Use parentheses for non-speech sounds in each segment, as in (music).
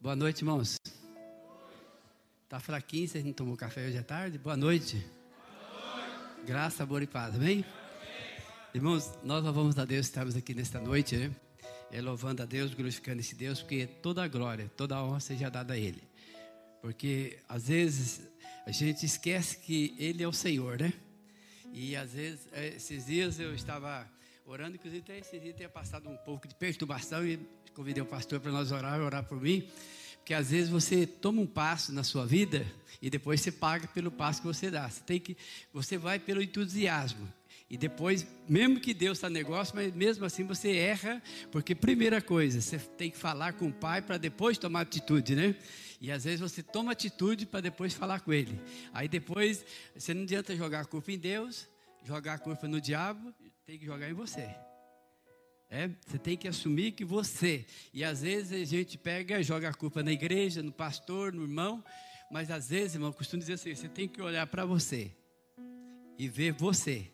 Boa noite, irmãos. Tá fraquinho, vocês não tomou café hoje à tarde? Boa noite. Boa noite. Graça, amor e paz, amém? Irmãos, nós louvamos a Deus, estamos aqui nesta noite, né? É louvando a Deus, glorificando esse Deus, porque toda a glória, toda a honra seja dada a Ele. Porque às vezes a gente esquece que Ele é o Senhor, né? E às vezes, é, esses dias eu estava orando, inclusive até esses dias tinha passado um pouco de perturbação e convidei o pastor para nós orar, orar por mim. Porque às vezes você toma um passo na sua vida e depois você paga pelo passo que você dá. Você tem que, você vai pelo entusiasmo. E depois, mesmo que Deus está negócio, mas mesmo assim você erra, porque primeira coisa, você tem que falar com o pai para depois tomar atitude, né? E às vezes você toma atitude para depois falar com ele. Aí depois, você não adianta jogar a culpa em Deus, jogar a culpa no diabo, tem que jogar em você. É, você tem que assumir que você. E às vezes a gente pega, joga a culpa na igreja, no pastor, no irmão. Mas às vezes, irmão, eu costumo dizer assim: você tem que olhar para você e ver você.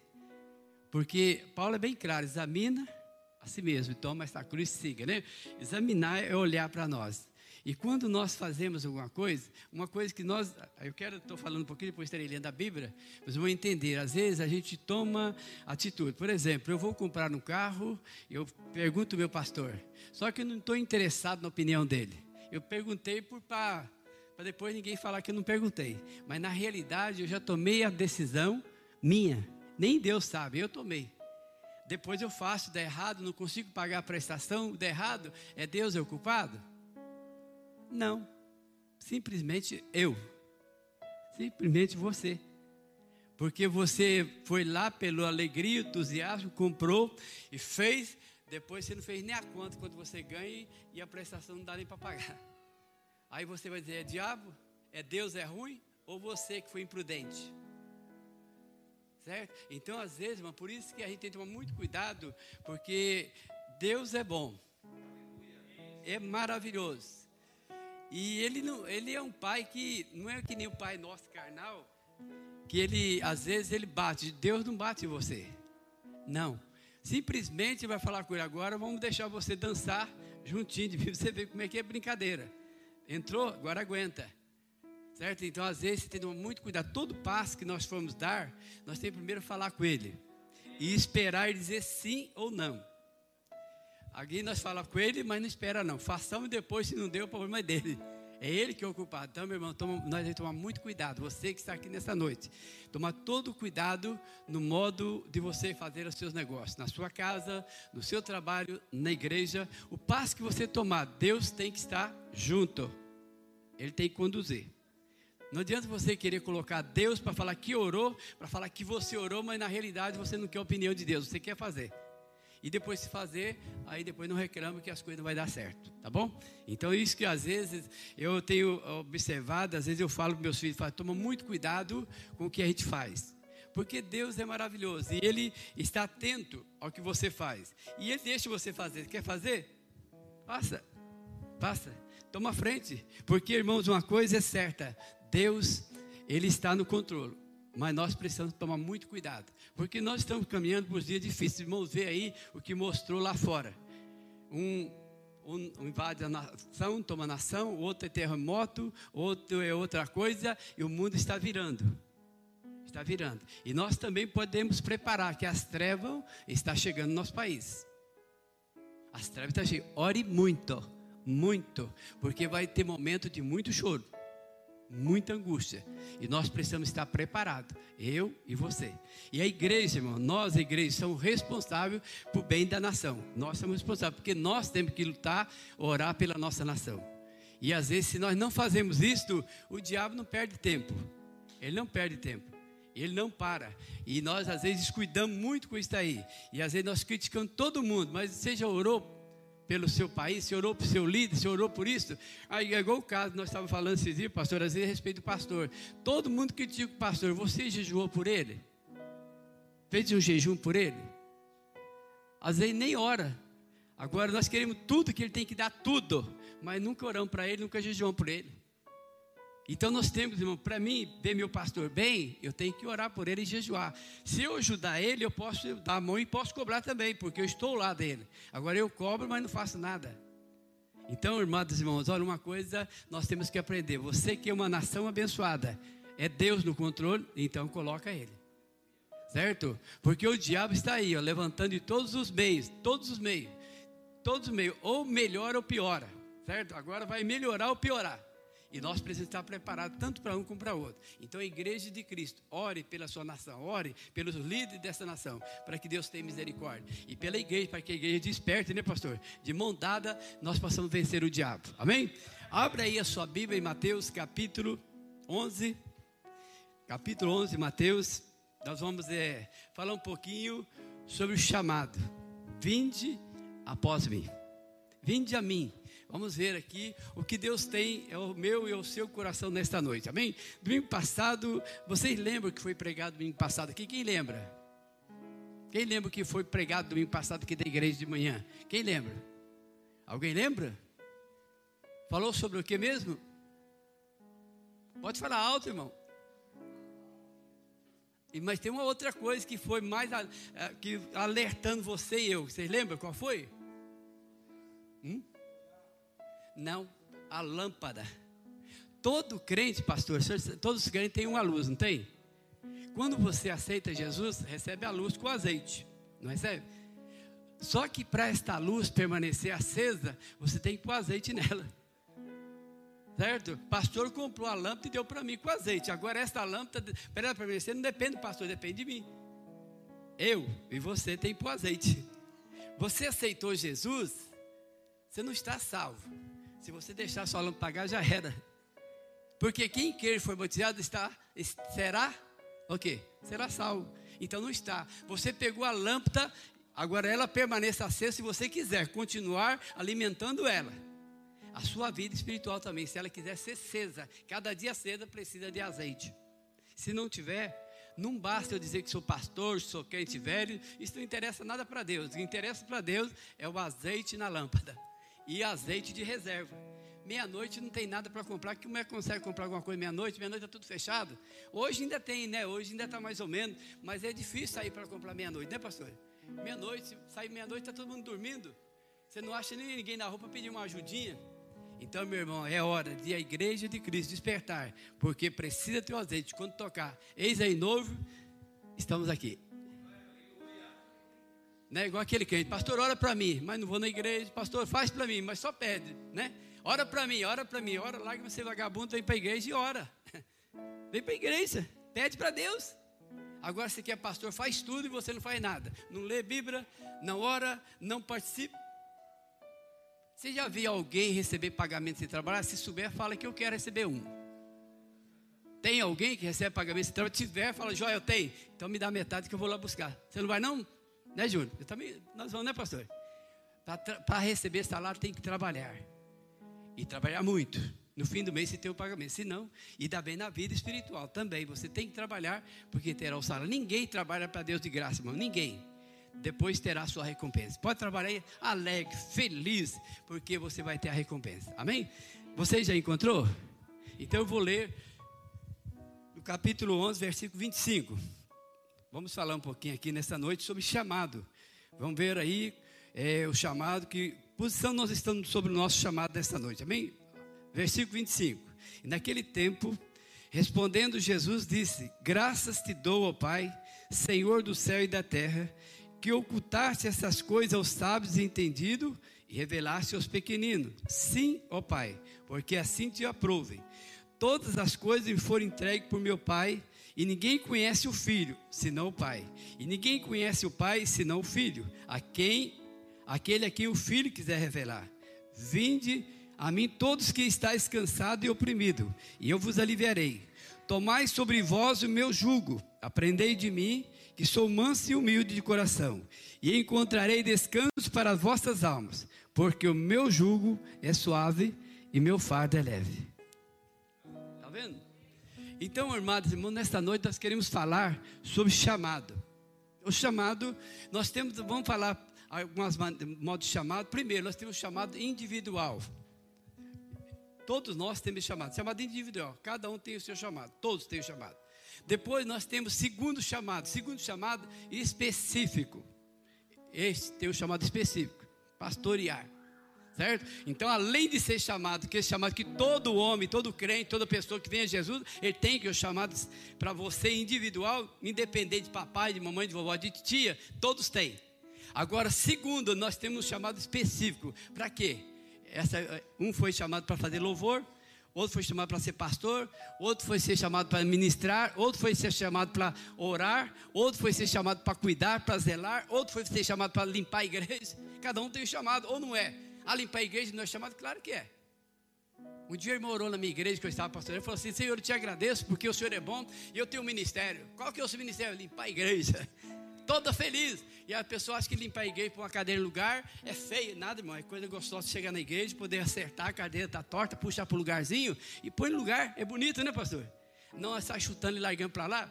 Porque Paulo é bem claro: examina a si mesmo toma esta cruz e siga, né? Examinar é olhar para nós. E quando nós fazemos alguma coisa, uma coisa que nós, eu quero, estou falando um pouquinho, depois estarei lendo a Bíblia, mas vou entender, às vezes a gente toma atitude. Por exemplo, eu vou comprar um carro, eu pergunto ao meu pastor, só que eu não estou interessado na opinião dele. Eu perguntei para depois ninguém falar que eu não perguntei. Mas na realidade eu já tomei a decisão minha. Nem Deus sabe, eu tomei. Depois eu faço, dá errado, não consigo pagar a prestação, dá errado, é Deus é o culpado? Não. Simplesmente eu. Simplesmente você. Porque você foi lá pela alegria, entusiasmo, comprou e fez. Depois você não fez nem a conta quando você ganha e a prestação não dá nem para pagar. Aí você vai dizer: é diabo? É Deus é ruim? Ou você que foi imprudente? Certo? Então, às vezes, irmão, por isso que a gente tem que tomar muito cuidado, porque Deus é bom, é maravilhoso. E ele, não, ele é um pai que não é que nem o pai nosso carnal, que ele às vezes ele bate. Deus não bate em você. Não. Simplesmente vai falar com ele agora, vamos deixar você dançar juntinho de (laughs) você ver como é que é brincadeira. Entrou, agora aguenta. Certo? Então, às vezes, tem muito cuidado. Todo passo que nós formos dar, nós temos primeiro falar com ele. E esperar e dizer sim ou não. Alguém nós fala com ele, mas não espera não. Façamos depois, se não deu, o problema é dele. É ele que é o culpado. Então, meu irmão, toma, nós temos que tomar muito cuidado. Você que está aqui nessa noite. Tomar todo cuidado no modo de você fazer os seus negócios. Na sua casa, no seu trabalho, na igreja. O passo que você tomar, Deus tem que estar junto. Ele tem que conduzir. Não adianta você querer colocar Deus para falar que orou, para falar que você orou, mas na realidade você não quer a opinião de Deus, você quer fazer e depois se fazer, aí depois não reclama que as coisas não vai dar certo, tá bom? Então isso que às vezes eu tenho observado, às vezes eu falo para meus filhos, falo, toma muito cuidado com o que a gente faz. Porque Deus é maravilhoso e Ele está atento ao que você faz. E Ele deixa você fazer. Quer fazer? Passa, passa, toma frente. Porque, irmãos, uma coisa é certa: Deus, Ele está no controle. Mas nós precisamos tomar muito cuidado, porque nós estamos caminhando por dias difíceis. Irmãos, vê aí o que mostrou lá fora. Um, um, um invade a nação, toma a nação, outro é terremoto, outro é outra coisa, e o mundo está virando. Está virando. E nós também podemos preparar que as trevas está chegando no nosso país. As trevas estão chegando. Ore muito, muito, porque vai ter momento de muito choro muita angústia. E nós precisamos estar preparados, eu e você. E a igreja, irmão, nós, a igreja, somos responsáveis por bem da nação. Nós somos responsáveis, porque nós temos que lutar, orar pela nossa nação. E às vezes, se nós não fazemos isto, o diabo não perde tempo. Ele não perde tempo. Ele não para. E nós, às vezes, descuidamos muito com isso aí. E às vezes nós criticamos todo mundo. Mas você já orou pelo seu país, você orou o seu líder, você orou por isso. Aí é igual o caso, nós estávamos falando esses dias, pastor, às vezes a respeito do pastor. Todo mundo critica o pastor, você jejuou por ele? Fez um jejum por ele? Às vezes nem ora. Agora nós queremos tudo que ele tem que dar tudo, mas nunca oramos para ele, nunca jejuamos por ele. Então nós temos, irmão, para mim ver meu pastor bem, eu tenho que orar por ele e jejuar. Se eu ajudar ele, eu posso dar a mão e posso cobrar também, porque eu estou lá dele. Agora eu cobro, mas não faço nada. Então, irmãos e irmãos, olha uma coisa, nós temos que aprender. Você que é uma nação abençoada, é Deus no controle, então coloca Ele. Certo? Porque o diabo está aí, ó, levantando de todos os meios, todos os meios, todos os meios, ou melhora ou piora, certo? Agora vai melhorar ou piorar. E nós precisamos estar preparados tanto para um como para outro. Então, a igreja de Cristo, ore pela sua nação, ore pelos líderes dessa nação, para que Deus tenha misericórdia. E pela igreja, para que a igreja desperte, né, pastor? De mão dada, nós possamos vencer o diabo. Amém? Abra aí a sua Bíblia em Mateus, capítulo 11. Capítulo 11, Mateus. Nós vamos é, falar um pouquinho sobre o chamado. Vinde após mim. Vinde a mim Vamos ver aqui o que Deus tem, é o meu e o seu coração nesta noite, amém? Domingo passado, vocês lembram que foi pregado domingo passado aqui? Quem lembra? Quem lembra que foi pregado domingo passado aqui da igreja de manhã? Quem lembra? Alguém lembra? Falou sobre o que mesmo? Pode falar alto, irmão. Mas tem uma outra coisa que foi mais que alertando você e eu. Vocês lembram qual foi? Hum? Não, a lâmpada. Todo crente, pastor, todos os crentes têm uma luz, não tem? Quando você aceita Jesus, recebe a luz com azeite, não recebe? Só que para esta luz permanecer acesa, você tem que pôr azeite nela. Certo? Pastor comprou a lâmpada e deu para mim com azeite. Agora, esta lâmpada, para ela permanecer, não depende do pastor, depende de mim. Eu e você tem que pôr azeite. Você aceitou Jesus, você não está salvo. Se você deixar sua lâmpada apagar, já era. Porque quem quer for batizado está, será o quê? Será salvo. Então não está. Você pegou a lâmpada, agora ela permaneça acesa se você quiser continuar alimentando ela. A sua vida espiritual também, se ela quiser ser acesa, cada dia acesa precisa de azeite. Se não tiver, não basta eu dizer que sou pastor, sou crente velho, isso não interessa nada para Deus. O que interessa para Deus é o azeite na lâmpada e azeite de reserva. Meia-noite não tem nada para comprar, que consegue comprar alguma coisa meia-noite? Meia-noite está tudo fechado. Hoje ainda tem, né? Hoje ainda está mais ou menos, mas é difícil sair para comprar meia-noite, né, pastor? Meia-noite, sair meia-noite, está todo mundo dormindo. Você não acha nem ninguém na rua para pedir uma ajudinha. Então, meu irmão, é hora de a igreja de Cristo despertar, porque precisa ter o azeite. Quando tocar, eis aí novo, estamos aqui. Né? Igual aquele crente, pastor, ora para mim, mas não vou na igreja, pastor, faz para mim, mas só pede, né? Ora para mim, ora para mim, ora, larga você vagabundo, vem para a igreja e ora. (laughs) Vem para a igreja, pede para Deus. Agora você quer pastor, faz tudo e você não faz nada. Não lê Bíblia, não ora, não participa. Você já viu alguém receber pagamento sem trabalhar? Se souber, fala que eu quero receber um. Tem alguém que recebe pagamento sem trabalhar? Se tiver, fala, Joia, eu tenho. Então me dá metade que eu vou lá buscar. Você não vai não? Né, Júnior? Eu também, nós vamos, né, pastor? Para receber salário tem que trabalhar. E trabalhar muito. No fim do mês você tem o pagamento. Se não, e dá bem na vida espiritual também. Você tem que trabalhar porque terá o salário. Ninguém trabalha para Deus de graça, irmão. Ninguém. Depois terá a sua recompensa. Pode trabalhar alegre, feliz, porque você vai ter a recompensa. Amém? Você já encontrou? Então eu vou ler no capítulo 11, versículo 25. Vamos falar um pouquinho aqui nessa noite sobre chamado. Vamos ver aí é, o chamado, que posição nós estamos sobre o nosso chamado nessa noite, amém? Versículo 25. E naquele tempo, respondendo Jesus, disse: Graças te dou, ó Pai, Senhor do céu e da terra, que ocultaste essas coisas aos sábios e entendidos e revelaste aos pequeninos. Sim, ó Pai, porque assim te aprovem. Todas as coisas me foram entregues por meu Pai e ninguém conhece o filho, senão o pai. E ninguém conhece o pai, senão o filho, a quem aquele a quem o filho quiser revelar. Vinde a mim todos que estáis cansados e oprimidos, e eu vos aliviarei. Tomai sobre vós o meu jugo, aprendei de mim, que sou manso e humilde de coração, e encontrarei descanso para as vossas almas, porque o meu jugo é suave e meu fardo é leve. Vendo? Então, amados irmãos, nesta noite nós queremos falar sobre chamado. O chamado, nós temos, vamos falar alguns modos de chamado. Primeiro, nós temos chamado individual. Todos nós temos chamado, chamado individual. Cada um tem o seu chamado, todos têm o chamado. Depois nós temos segundo chamado, segundo chamado específico. Este tem o chamado específico, pastorear. Certo? Então, além de ser chamado, que é chamado que todo homem, todo crente, toda pessoa que vem a Jesus, ele tem que os chamados para você individual, independente de papai, de mamãe, de vovó, de tia, todos têm. Agora, segundo, nós temos um chamado específico. Para quê? Essa, um foi chamado para fazer louvor, outro foi chamado para ser pastor, outro foi ser chamado para ministrar, outro foi ser chamado para orar, outro foi ser chamado para cuidar, para zelar, outro foi ser chamado para limpar a igreja. Cada um tem um chamado, ou não é? A limpar a igreja não é chamado? Claro que é. Um dia ele morou na minha igreja que eu estava pastoreando, ele falou assim: Senhor, eu te agradeço porque o Senhor é bom e eu tenho um ministério. Qual que é o seu ministério? Limpar a igreja. (laughs) Toda feliz. E a pessoa acha que limpar a igreja, pôr uma cadeira no lugar, é feio. Nada, irmão. É coisa gostosa de chegar na igreja, poder acertar a cadeira, está torta, puxar para o lugarzinho e põe no lugar. É bonito, né, pastor? Não é sai chutando e largando para lá.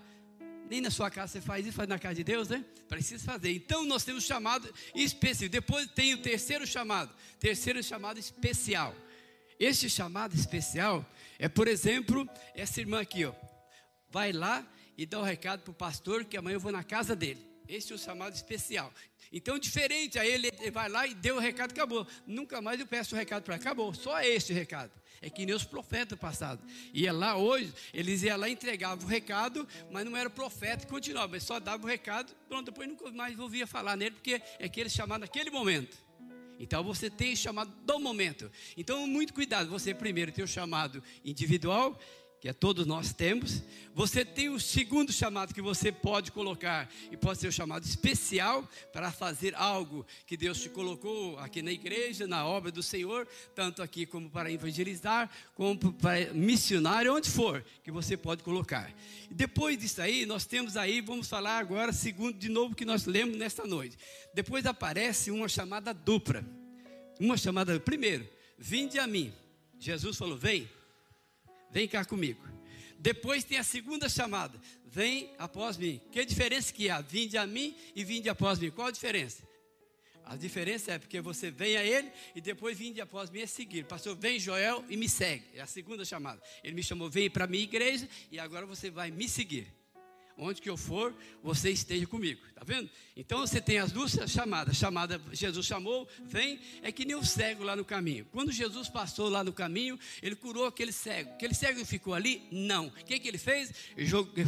Nem na sua casa você faz isso, faz na casa de Deus, né? Precisa fazer. Então nós temos chamado específico. Depois tem o terceiro chamado. Terceiro chamado especial. Este chamado especial é, por exemplo, essa irmã aqui, ó. Vai lá e dá o um recado para o pastor que amanhã eu vou na casa dele. Esse é o chamado especial. Então, diferente a ele, vai lá e deu o recado, acabou. Nunca mais eu peço o recado para acabou. Só este recado. É que nem os profetas passados. Ia lá hoje, eles iam lá, entregavam o recado, mas não era profeta e continuava, mas só dava o recado, pronto, depois nunca mais ouvia falar nele, porque é aquele chamado naquele momento. Então você tem o chamado do momento. Então, muito cuidado, você primeiro tem o chamado individual que é todos nós temos. Você tem o segundo chamado que você pode colocar, e pode ser o chamado especial para fazer algo que Deus te colocou aqui na igreja, na obra do Senhor, tanto aqui como para evangelizar, como para missionar, onde for, que você pode colocar. Depois disso aí, nós temos aí, vamos falar agora, segundo de novo que nós lemos nesta noite. Depois aparece uma chamada dupla. Uma chamada, primeiro, vinde a mim. Jesus falou: vem Vem cá comigo. Depois tem a segunda chamada. Vem após mim. Que diferença que há? Vinde a mim e vinde após mim. Qual a diferença? A diferença é porque você vem a ele e depois vinde após mim é seguir. Pastor, vem Joel e me segue. É a segunda chamada. Ele me chamou, vem para a minha igreja e agora você vai me seguir onde que eu for, você esteja comigo. Tá vendo? Então você tem as duas chamadas. Chamada, Jesus chamou, vem, é que nem o cego lá no caminho. Quando Jesus passou lá no caminho, ele curou aquele cego. Aquele cego ficou ali? Não. O que, que ele fez?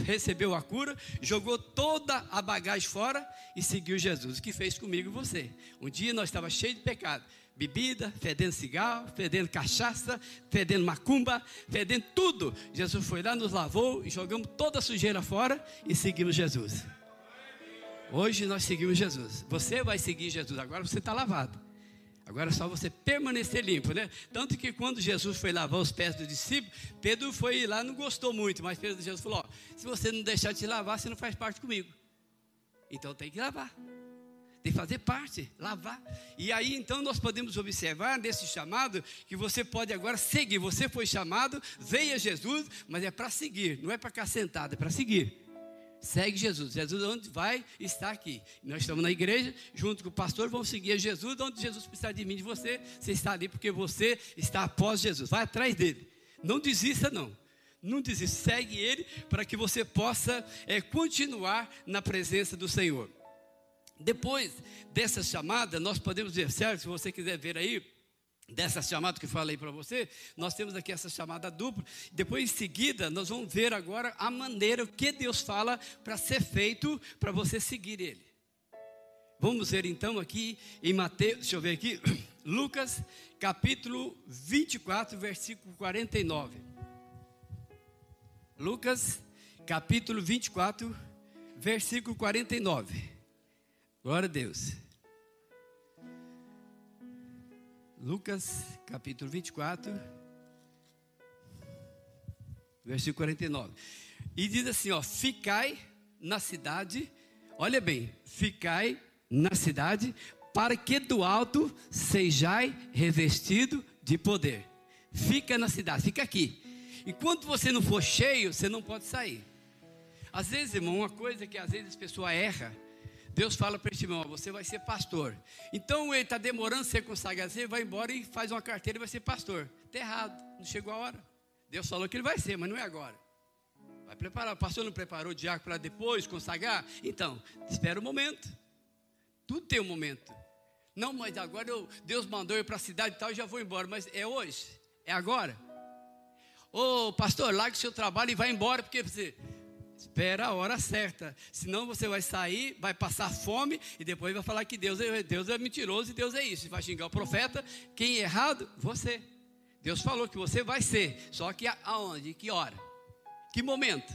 recebeu a cura, jogou toda a bagagem fora e seguiu Jesus. O que fez comigo e você? Um dia nós estávamos cheios de pecado bebida, fedendo cigarro, fedendo cachaça, fedendo macumba, fedendo tudo. Jesus foi lá, nos lavou e jogamos toda a sujeira fora e seguimos Jesus. Hoje nós seguimos Jesus. Você vai seguir Jesus, agora você está lavado. Agora é só você permanecer limpo, né? Tanto que quando Jesus foi lavar os pés do discípulo, Pedro foi lá, não gostou muito, mas Pedro Jesus falou: ó, se você não deixar de te lavar, você não faz parte comigo. Então tem que lavar de fazer parte, lavar. E aí então nós podemos observar nesse chamado que você pode agora seguir. Você foi chamado, veio a Jesus, mas é para seguir, não é para ficar sentado, é para seguir. Segue Jesus. Jesus onde vai está aqui. Nós estamos na igreja, junto com o pastor, vamos seguir a Jesus. Onde Jesus precisar de mim, de você, você está ali porque você está após Jesus. Vai atrás dele. Não desista, não. Não desista. Segue ele para que você possa é, continuar na presença do Senhor. Depois dessa chamada, nós podemos ver, certo? Se você quiser ver aí, dessa chamada que falei para você, nós temos aqui essa chamada dupla. Depois, em seguida, nós vamos ver agora a maneira que Deus fala para ser feito para você seguir Ele. Vamos ver então aqui em Mateus, deixa eu ver aqui, (clears throat) Lucas capítulo 24, versículo 49. Lucas capítulo 24, versículo 49. Glória a Deus. Lucas capítulo 24, versículo 49. E diz assim: ó, ficai na cidade, olha bem, ficai na cidade, para que do alto sejai revestido de poder. Fica na cidade, fica aqui. Enquanto você não for cheio, você não pode sair. Às vezes, irmão, uma coisa que às vezes a pessoa erra Deus fala para esse irmão: você vai ser pastor. Então ele está demorando a ser consagrado, você vai embora e faz uma carteira e vai ser pastor. Está errado, não chegou a hora. Deus falou que ele vai ser, mas não é agora. Vai preparar. O pastor não preparou o diácono para depois consagrar? Então, espera o momento. Tudo tem um momento. Não, mas agora eu, Deus mandou eu para a cidade e tal, eu já vou embora. Mas é hoje? É agora? Ô pastor, largue o seu trabalho e vai embora, porque você. Espera a hora certa. Senão você vai sair, vai passar fome e depois vai falar que Deus é, Deus é mentiroso e Deus é isso. E vai xingar o profeta. Quem é errado? Você. Deus falou que você vai ser. Só que aonde? Que hora? Que momento?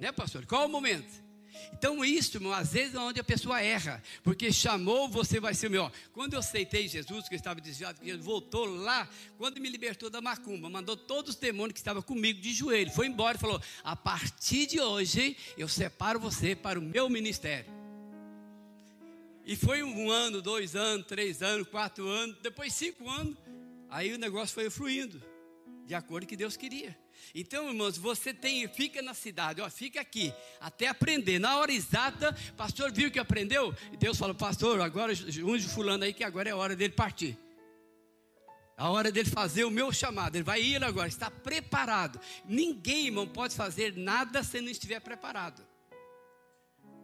Né, pastor? Qual o momento? Então, isso, irmão, às vezes é onde a pessoa erra, porque chamou, você vai ser o meu. Quando eu aceitei Jesus, que eu estava desviado, que ele voltou lá, quando me libertou da macumba, mandou todos os demônios que estavam comigo de joelho, foi embora e falou: a partir de hoje, eu separo você para o meu ministério. E foi um ano, dois anos, três anos, quatro anos, depois cinco anos, aí o negócio foi fluindo, de acordo com o que Deus queria. Então, irmãos, você tem, fica na cidade, ó, fica aqui, até aprender. Na hora exata, pastor viu que aprendeu, e Deus falou, pastor, agora unge fulano aí que agora é a hora dele partir. A hora dele fazer o meu chamado, ele vai ir agora, está preparado. Ninguém, irmão, pode fazer nada se não estiver preparado.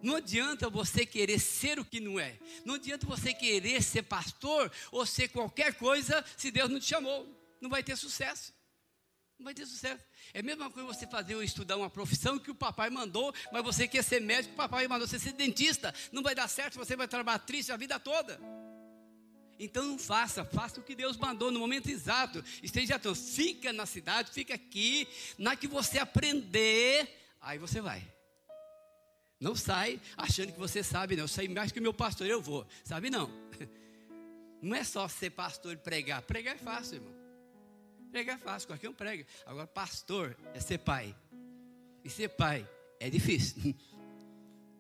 Não adianta você querer ser o que não é. Não adianta você querer ser pastor ou ser qualquer coisa se Deus não te chamou. Não vai ter sucesso. Não vai ter sucesso. É a mesma coisa você fazer ou estudar uma profissão que o papai mandou, mas você quer ser médico, o papai mandou você ser dentista. Não vai dar certo, você vai trabalhar triste a vida toda. Então não faça, faça o que Deus mandou no momento exato. Esteja atento, fica na cidade, fica aqui, na que você aprender, aí você vai. Não sai achando que você sabe, não. Eu sei mais que o meu pastor, eu vou. Sabe não. (laughs) Não é só ser pastor e pregar. Pregar é fácil, irmão. Pregar é fácil, qualquer um prega. Agora, pastor é ser pai. E ser pai é difícil. (laughs)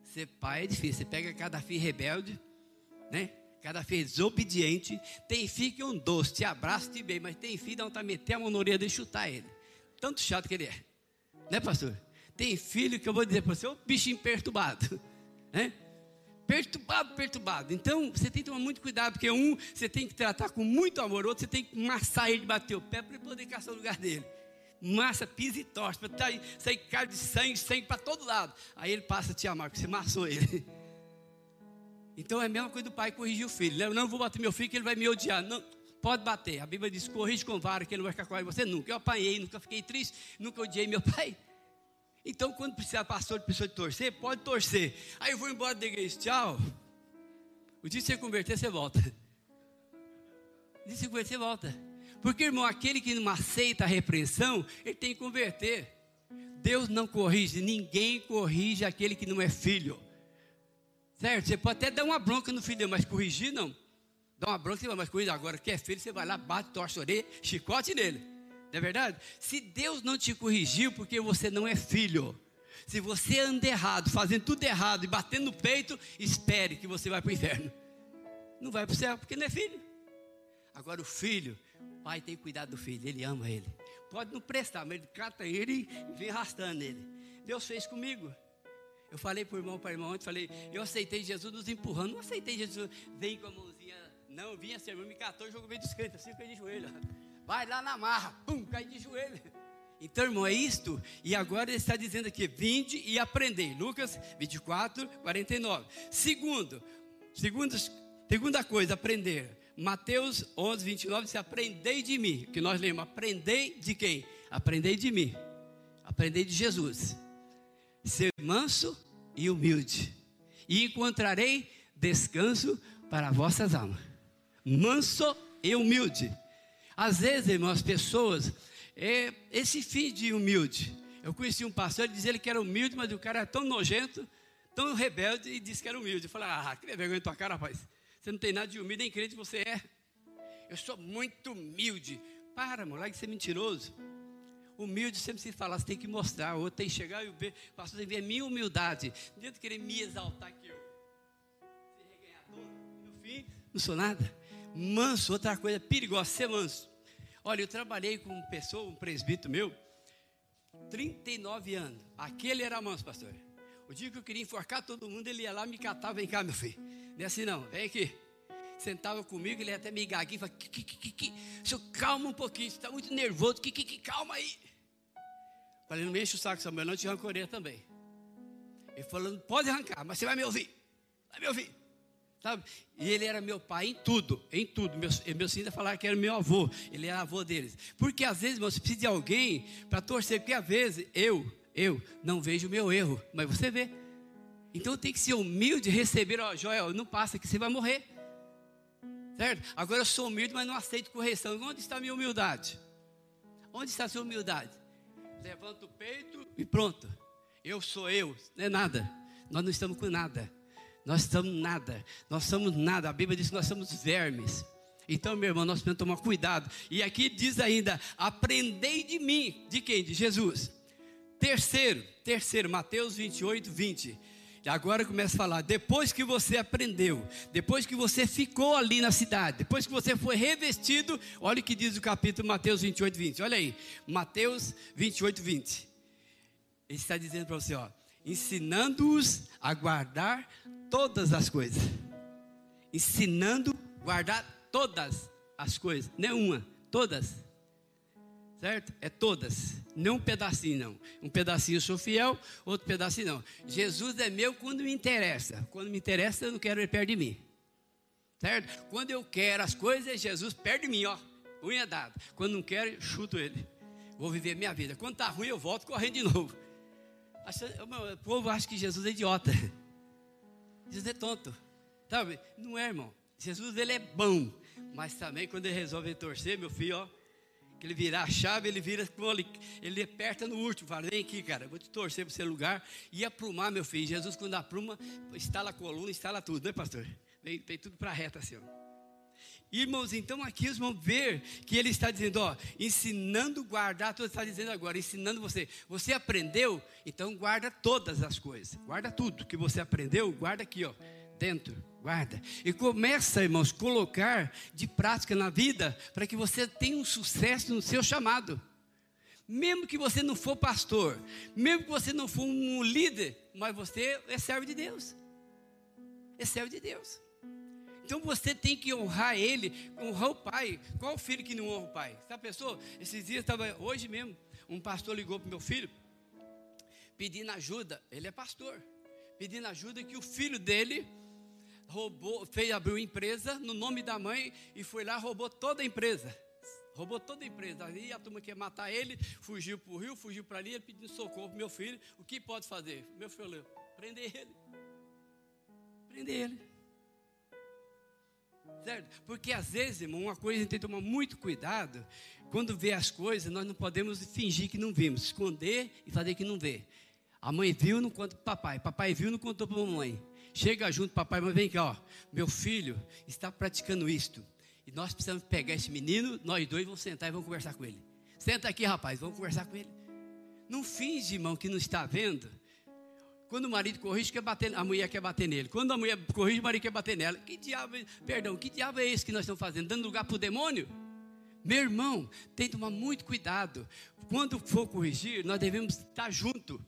Ser pai é difícil. Você pega cada filho rebelde, né? Cada filho desobediente. Tem filho que é um doce, te abraça, te bem, mas tem filho que dá meter a mão na orelha e chutar ele. Tanto chato que ele é. Né, pastor? Tem filho que eu vou dizer para você, é um bichinho perturbado. (laughs) Né? Perturbado, perturbado. Então, você tem que tomar muito cuidado, porque um, você tem que tratar com muito amor, outro, você tem que massar ele, bater o pé para ele poder caçar o lugar dele. Massa, pisa e torce, para tá sair cara de sangue, sangue para todo lado. Aí ele passa a te amar, porque você massou ele. (laughs) Então é a mesma coisa do pai corrigir o filho. Eu não vou bater meu filho, que ele vai me odiar. Não, pode bater. A Bíblia diz: corrige com vara, que ele não vai ficar com você nunca. Eu apanhei, nunca fiquei triste, nunca odiei meu pai. Então, quando precisar, pastor, precisa de torcer, pode torcer. Aí eu vou embora da igreja, tchau. O dia que você converter, você volta. O dia que você converter, você volta. Porque, irmão, aquele que não aceita a repreensão, ele tem que converter. Deus não corrige, ninguém corrige aquele que não é filho. Certo? Você pode até dar uma bronca no filho, mas corrigir não. Dá uma bronca, mas corrigir. Agora, que é filho, você vai lá, bate, torce orelha, chicote nele. Não é verdade? Se Deus não te corrigiu porque você não é filho, se você anda errado, fazendo tudo errado e batendo no peito, espere que você vai para o inferno. Não vai para o céu porque não é filho. Agora o filho, o pai tem cuidado do filho, ele ama ele. Pode não prestar, mas ele cata ele e vem arrastando ele. Deus fez comigo. Eu falei para o irmão, para o irmão ontem, falei, eu aceitei Jesus nos empurrando, não aceitei Jesus, vem com a mãozinha, não, vinha assim, me catou e jogou meio dos crentes, assim, fiquei de joelho. Vai lá na marra, pum, cai de joelho. Então, irmão, é isto. E agora ele está dizendo aqui: vinde e aprendei. Lucas 24, 49. Segundo, segundo segunda coisa, aprender. Mateus 11, 29 diz: Aprendei de mim. Que nós lemos: Aprendei de quem? Aprendei de mim. Aprendei de Jesus. Ser manso e humilde. E encontrarei descanso para vossas almas. Manso e humilde. Às vezes, irmão, as pessoas, é, esse fim de humilde. Eu conheci um pastor, ele dizia que era humilde, mas o cara era tão nojento, tão rebelde, e disse que era humilde. Eu falei, ah, que vergonha tua cara, rapaz. Você não tem nada de humilde, nem crente você é. Eu sou muito humilde. Para, moleque, de ser mentiroso. Humilde sempre se fala, você tem que mostrar, ou tem que chegar e ver, pastor, tem que ver a minha humildade. Não adianta querer me exaltar que eu ser reganhador, no fim, não sou nada manso, outra coisa perigosa, ser manso. Olha, eu trabalhei com uma pessoa, um presbítero meu, 39 anos. Aquele era manso, pastor. O dia que eu queria enforcar todo mundo, ele ia lá me catava, vem cá, meu filho. Não é assim não, vem aqui. Sentava comigo, ele ia até me gaguinho falava, que, que, que, que, senhor, calma um pouquinho, você está muito nervoso, que, que, que, calma aí. Falei, não me enche o saco, Samuel, não te rancoreia também. Ele falando, pode arrancar, mas você vai me ouvir. Vai me ouvir. Sabe? E ele era meu pai em tudo, em tudo. Meus, meus filhos falaram que era meu avô, ele era avô deles. Porque às vezes você precisa de alguém para torcer, porque às vezes eu, eu não vejo o meu erro, mas você vê. Então tem que ser humilde, receber, ó, Joel, não passa que você vai morrer. Certo? Agora eu sou humilde, mas não aceito correção. Onde está a minha humildade? Onde está a sua humildade? Levanta o peito e pronto. Eu sou eu, não é nada. Nós não estamos com nada. Nós estamos nada. Nós somos nada. A Bíblia diz que nós somos vermes. Então, meu irmão, nós precisamos tomar cuidado. E aqui diz ainda: aprendei de mim. De quem? De Jesus. Terceiro, terceiro, Mateus 28, 20. E agora começa a falar: depois que você aprendeu, depois que você ficou ali na cidade, depois que você foi revestido, olha o que diz o capítulo Mateus 28, 20. Olha aí, Mateus 28, 20. Ele está dizendo para você: ó, ensinando-os a guardar todas as coisas. Ensinando guardar todas as coisas, nenhuma, todas certo? É todas, não um pedacinho não. Um pedacinho eu sou fiel, outro pedacinho não. Jesus é meu quando me interessa. Quando me interessa, eu não quero ele perto de mim. Certo? Quando eu quero as coisas, Jesus perto de mim, ó. Unha dada. Quando não quero, chuto ele. Vou viver minha vida. Quando tá ruim, eu volto correndo de novo. O povo acha que Jesus é idiota. (laughs) Jesus é tonto. Sabe? Não é, irmão. Jesus ele é bom. Mas também quando ele resolve torcer, meu filho, ó, que ele virar a chave, ele vira, ele, ele aperta no último, fala, vem aqui, cara, vou te torcer para esse lugar. E aprumar, meu filho. Jesus, quando apruma, instala a coluna, instala tudo, né, pastor? Vem, vem tudo para reta, assim. Irmãos, então aqui os vão ver que ele está dizendo, ó, ensinando guardar, tudo está dizendo agora, ensinando você. Você aprendeu, então guarda todas as coisas. Guarda tudo que você aprendeu, guarda aqui, ó, dentro guarda. E começa, irmãos, colocar de prática na vida para que você tenha um sucesso no seu chamado. Mesmo que você não for pastor, mesmo que você não for um líder, mas você é servo de Deus. É servo de Deus. Então você tem que honrar ele, honrar o pai. Qual o filho que não honra o pai? Essa pessoa, esses dias estava, hoje mesmo, um pastor ligou para meu filho, pedindo ajuda. Ele é pastor, pedindo ajuda que o filho dele roubou, fez, abriu empresa no nome da mãe e foi lá roubou toda a empresa. Roubou toda a empresa. Aí a turma quer matar ele, fugiu para o rio, fugiu para ali, ele pedindo socorro para meu filho. O que pode fazer? Meu filho prender ele. Prender ele. Certo? Porque às vezes, irmão, uma coisa a gente tem que tomar muito cuidado. Quando vê as coisas, nós não podemos fingir que não vimos, esconder e fazer que não vê. A mãe viu, não conta para o papai. Papai viu, não contou para a mamãe. Chega junto, papai, mas vem cá, ó. Meu filho está praticando isto. E nós precisamos pegar esse menino, nós dois vamos sentar e vamos conversar com ele. Senta aqui, rapaz, vamos conversar com ele. Não finge, irmão, que não está vendo. Quando o marido corrige, quer bater, a mulher quer bater nele. Quando a mulher corrige, o marido quer bater nela. Que diabo, perdão, que diabo é esse que nós estamos fazendo? Dando lugar para o demônio? Meu irmão, tem que tomar muito cuidado. Quando for corrigir, nós devemos estar junto.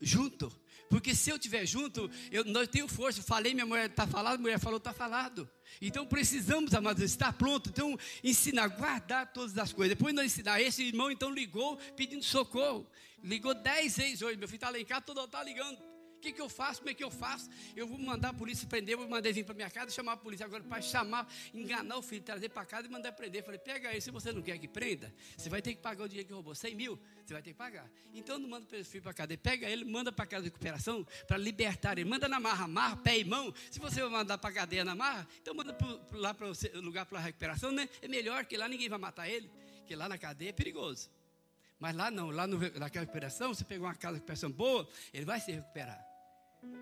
Junto. Porque se eu estiver junto, eu não tenho força. Falei, minha mulher está falado, mulher falou, está falado. Então precisamos, amados, estar pronto. Então, ensinar, guardar todas as coisas. Depois nós ensinar, esse irmão então ligou pedindo socorro. Ligou dez vezes hoje. Meu filho está lá em casa, todo está ligando. O que, que eu faço? Como é que eu faço? Eu vou mandar a polícia prender, vou mandar vir para minha casa, chamar a polícia agora para chamar, enganar o filho, trazer para casa e mandar prender. falei, pega aí, se você não quer que prenda, você vai ter que pagar o dinheiro que roubou, 100 mil, você vai ter que pagar. Então não manda o filho para casa, pega ele, manda para casa de recuperação para libertar ele, manda na marra, marra, pé e mão. Se você vai mandar para cadeia na marra, então manda pro, pro lá para o lugar para recuperação, né? É melhor que lá ninguém vai matar ele, que lá na cadeia é perigoso. Mas lá não, lá no, naquela recuperação, você pegou uma casa de recuperação boa, ele vai se recuperar.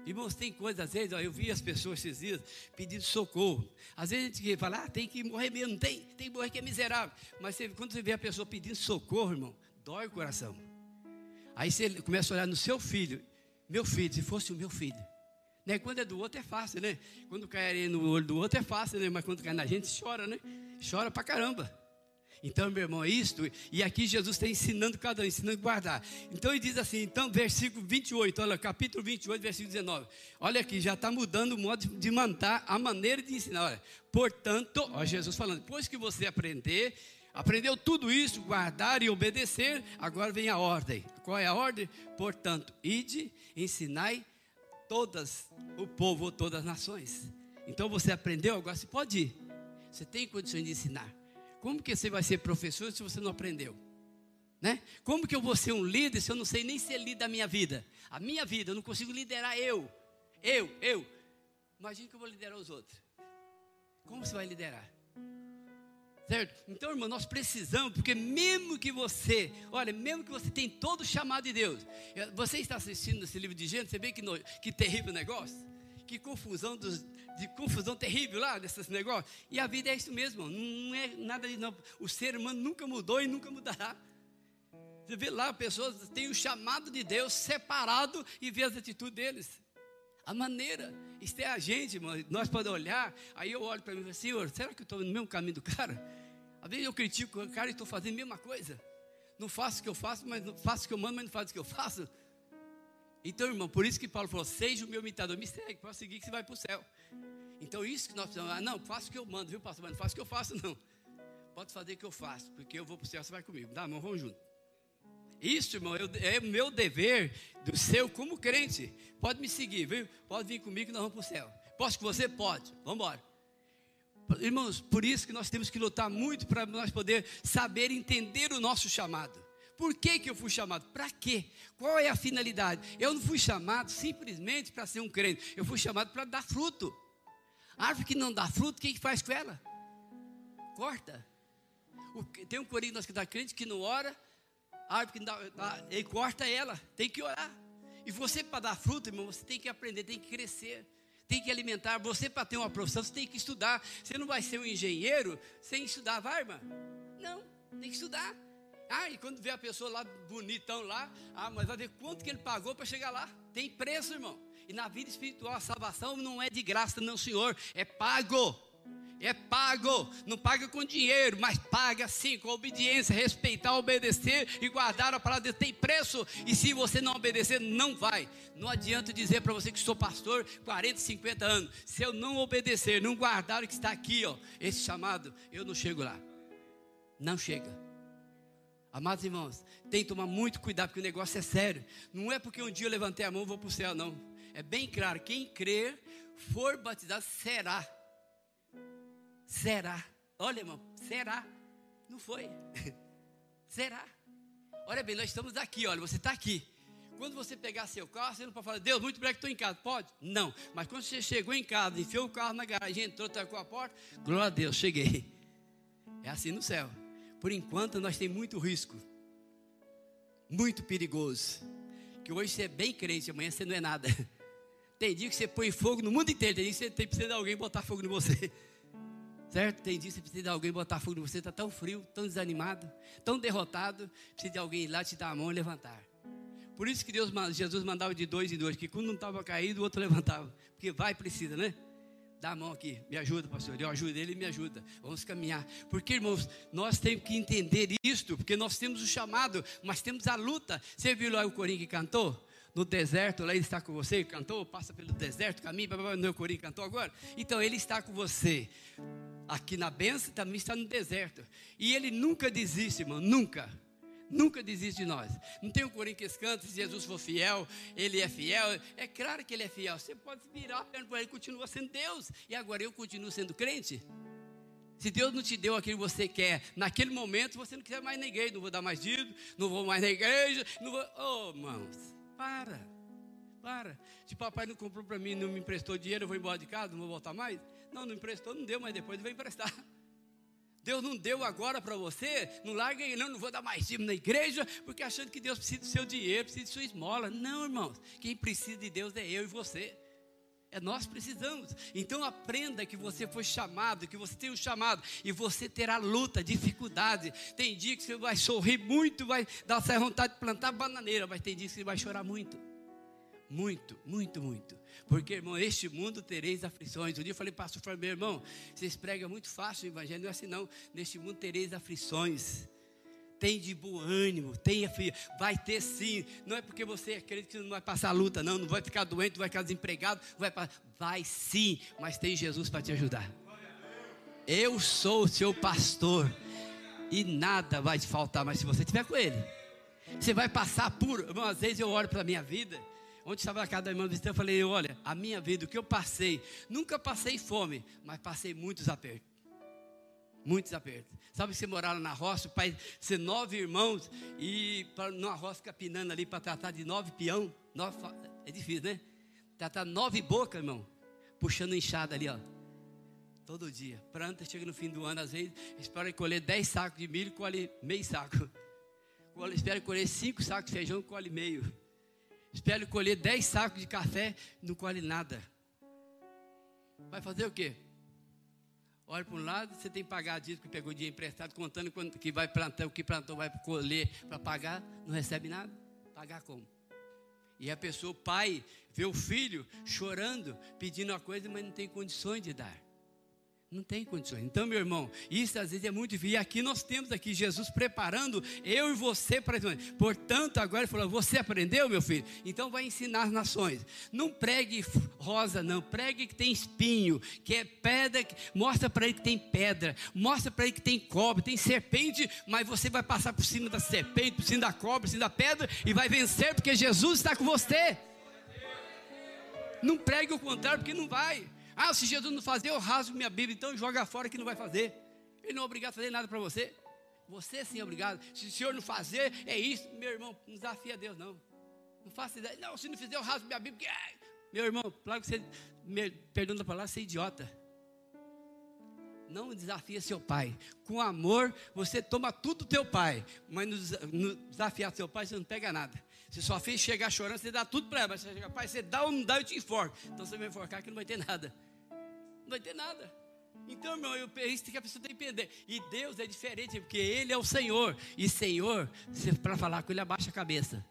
Irmãos, tem coisas, às vezes, ó, eu vi as pessoas esses dias pedindo socorro. Às vezes a gente fala, ah, tem que morrer mesmo, tem, tem que morrer que é miserável. Mas você, quando você vê a pessoa pedindo socorro, irmão, dói o coração. Aí você começa a olhar no seu filho, meu filho, se fosse o meu filho. Né? Quando é do outro é fácil, né? Quando cai no olho do outro é fácil, né? Mas quando cai na gente, chora, né? Chora pra caramba. Então, meu irmão, é isto. E aqui Jesus está ensinando cada um, ensinando a guardar. Então ele diz assim, então, versículo 28, olha, capítulo 28, versículo 19. Olha aqui, já está mudando o modo de mandar, a maneira de ensinar. Olha, portanto, ó, Jesus falando, depois que você aprender, aprendeu tudo isso, guardar e obedecer, agora vem a ordem. Qual é a ordem? Portanto, ide, ensinai todas o povo, todas as nações. Então você aprendeu, agora você pode ir. Você tem condições de ensinar. Como que você vai ser professor se você não aprendeu? Né? Como que eu vou ser um líder se eu não sei nem ser líder da minha vida? A minha vida, eu não consigo liderar eu. Eu, eu. Imagina que eu vou liderar os outros. Como você vai liderar? Certo? Então, irmão, nós precisamos, porque mesmo que você, olha, mesmo que você tem todo o chamado de Deus, você está assistindo esse livro de Gênesis, você vê que, no, que terrível negócio, que confusão dos, de confusão terrível lá desses negócios. E a vida é isso mesmo, não é nada de não. O ser humano nunca mudou e nunca mudará. Você vê lá, pessoas têm o chamado de Deus separado e vê as atitudes deles. A maneira, isso é a gente, irmão. Nós podemos olhar, aí eu olho para mim e falo, Senhor, será que eu estou no mesmo caminho do cara? Às vezes eu critico o cara e estou fazendo a mesma coisa. Não faço o que eu faço, mas não faço o que eu mando, mas não faço o que eu faço. Então, irmão, por isso que Paulo falou: seja o meu imitador, me segue, para seguir que você vai para o céu. Então, isso que nós precisamos, ah, não, faço o que eu mando, viu, pastor, mas não faço o que eu faço, não. Pode fazer o que eu faço, porque eu vou para o céu, você vai comigo. Dá a mão, vamos junto. Isso, irmão, eu, é meu dever do seu como crente. Pode me seguir, viu? Pode vir comigo que nós vamos para o céu. Posso com você? Pode. Vamos embora. Irmãos, por isso que nós temos que lutar muito para nós poder saber entender o nosso chamado. Por que, que eu fui chamado? Para quê? Qual é a finalidade? Eu não fui chamado simplesmente para ser um crente. Eu fui chamado para dar fruto. A árvore que não dá fruto, o que, que faz com ela? Corta. O, tem um corinho nós que dá crente que não ora, a árvore que não dá, dá, ele corta ela. Tem que orar. E você, para dar fruto, irmão, você tem que aprender, tem que crescer tem que alimentar. Você, para ter uma profissão, você tem que estudar. Você não vai ser um engenheiro sem estudar, vai, irmã? Não, tem que estudar. Ah, e quando vê a pessoa lá, bonitão lá, ah, mas vai ver quanto que ele pagou para chegar lá. Tem preço, irmão. E na vida espiritual, a salvação não é de graça, não, Senhor, é pago. É pago, não paga com dinheiro, mas paga sim com obediência, respeitar, obedecer e guardar a palavra de Deus. Tem preço, e se você não obedecer, não vai. Não adianta dizer para você que sou pastor 40, 50 anos. Se eu não obedecer, não guardar o que está aqui, ó, esse chamado, eu não chego lá. Não chega. Amados irmãos, tem que tomar muito cuidado, porque o negócio é sério. Não é porque um dia eu levantei a mão e vou para o céu, não. É bem claro: quem crer, for batizado, será Será? Olha, irmão, será? Não foi. (laughs) será? Olha bem, nós estamos aqui, olha, você está aqui. Quando você pegar seu carro, você não pode falar, Deus, muito que estou em casa. Pode? Não. Mas quando você chegou em casa, enfiou o carro na garagem, entrou, trancou a porta, glória a Deus, cheguei. É assim no céu. Por enquanto, nós temos muito risco. Muito perigoso. Que hoje você é bem crente, amanhã você não é nada. (laughs) Tem dia que você põe fogo no mundo inteiro, tem dia que você precisa de alguém botar fogo em você. (laughs) Certo? Tem dia que você precisa de alguém botar fogo em você, está tão frio, tão desanimado, tão derrotado, precisa de alguém ir lá te dar a mão e levantar. Por isso que Deus, Jesus mandava de dois em dois, que quando não estava caído, o outro levantava. Porque vai precisa, né? Dá a mão aqui, me ajuda, pastor. Eu ajudo ele, me ajuda. Vamos caminhar. Porque, irmãos, nós temos que entender isto, porque nós temos o chamado, mas temos a luta. Você viu lá o corinho que cantou? no deserto, lá ele está com você, cantou, passa pelo deserto, caminha, no corinho cantou agora. Então ele está com você. Aqui na benção também está no deserto. E ele nunca desiste, irmão, nunca. Nunca desiste de nós. Não tem um corinho que canta, se Jesus for fiel, ele é fiel. É claro que ele é fiel. Você pode virar para ele, ele continua sendo Deus. E agora eu continuo sendo crente. Se Deus não te deu aquilo que você quer, naquele momento você não quiser mais na igreja, não vou dar mais dízimo, não vou mais na igreja, não vou. Oh, irmãos, para, para. Se papai não comprou para mim, não me emprestou dinheiro, eu vou embora de casa, não vou voltar mais. Não, não emprestou, não deu, mas depois vai emprestar. Deus não deu agora para você, não larga não, não vou dar mais dízimo na igreja, porque achando que Deus precisa do seu dinheiro, precisa de sua esmola. Não, irmãos, quem precisa de Deus é eu e você. É nós precisamos. Então aprenda que você foi chamado, que você tem um chamado e você terá luta, dificuldade. Tem dia que você vai sorrir muito, vai dar essa vontade de plantar bananeira, mas tem dia que você vai chorar muito. Muito, muito, muito. Porque, irmão, este mundo tereis aflições. Um dia eu falei, pastor, falei, meu irmão, vocês pregam muito fácil o evangelho, não é assim não. Neste mundo tereis aflições tem de bom ânimo, tenha filho, vai ter sim. Não é porque você acredita que não vai passar luta, não, não vai ficar doente, não vai ficar desempregado, vai, vai sim, mas tem Jesus para te ajudar. Eu sou o seu pastor e nada vai te faltar, mas se você estiver com Ele, você vai passar por. Às vezes eu olho para a minha vida, Ontem estava na casa da irmã visitando, eu falei, olha, a minha vida, o que eu passei, nunca passei fome, mas passei muitos apertos. Muitos apertos. Sabe que você morava na roça, o pai ser nove irmãos e numa roça capinando ali para tratar de nove peão, nove, é difícil, né? Tratar nove bocas, irmão, puxando enxada ali, ó. Todo dia. Planta, chega no fim do ano, às vezes, espera colher dez sacos de milho, colhe meio saco. Espera colher cinco sacos de feijão, colhe meio. Espera colher dez sacos de café, não colhe nada. Vai fazer o quê? Olha para um lado, você tem que pagar disso que pegou dinheiro emprestado, contando que vai plantar, o que plantou vai colher para pagar, não recebe nada. Pagar como? E a pessoa, o pai, vê o filho chorando, pedindo uma coisa, mas não tem condições de dar. Não tem condições. Então, meu irmão, isso às vezes é muito difícil. E aqui nós temos aqui Jesus preparando eu e você para Portanto, agora ele falou: Você aprendeu, meu filho? Então vai ensinar as nações. Não pregue rosa, não. Pregue que tem espinho, que é pedra. Mostra para ele que tem pedra. Mostra para ele que tem cobre, tem serpente. Mas você vai passar por cima da serpente, por cima da cobre, por cima da pedra e vai vencer porque Jesus está com você. Não pregue o contrário, porque não vai. Ah, se Jesus não fazer, eu rasgo minha Bíblia, então joga fora que não vai fazer. Ele não é obrigado a fazer nada para você. Você sim é obrigado. Se o Senhor não fazer, é isso. Meu irmão, não desafia Deus, não. Não faça ideia. Não, se não fizer, eu rasgo minha Bíblia. Meu irmão, claro que você, perdão da palavra, você é idiota. Não desafia seu pai. Com amor, você toma tudo do teu pai. Mas no, no desafiar seu pai, você não pega nada. Se sua filha chegar chorando, você dá tudo para ela. Mas você chega, pai, você dá ou não dá, eu te enforco. Então você vai enforcar que não vai ter nada. Não vai ter nada. Então, irmão, eu, isso que a pessoa tem que entender. E Deus é diferente, porque Ele é o Senhor. E Senhor, para falar com Ele, abaixa a cabeça.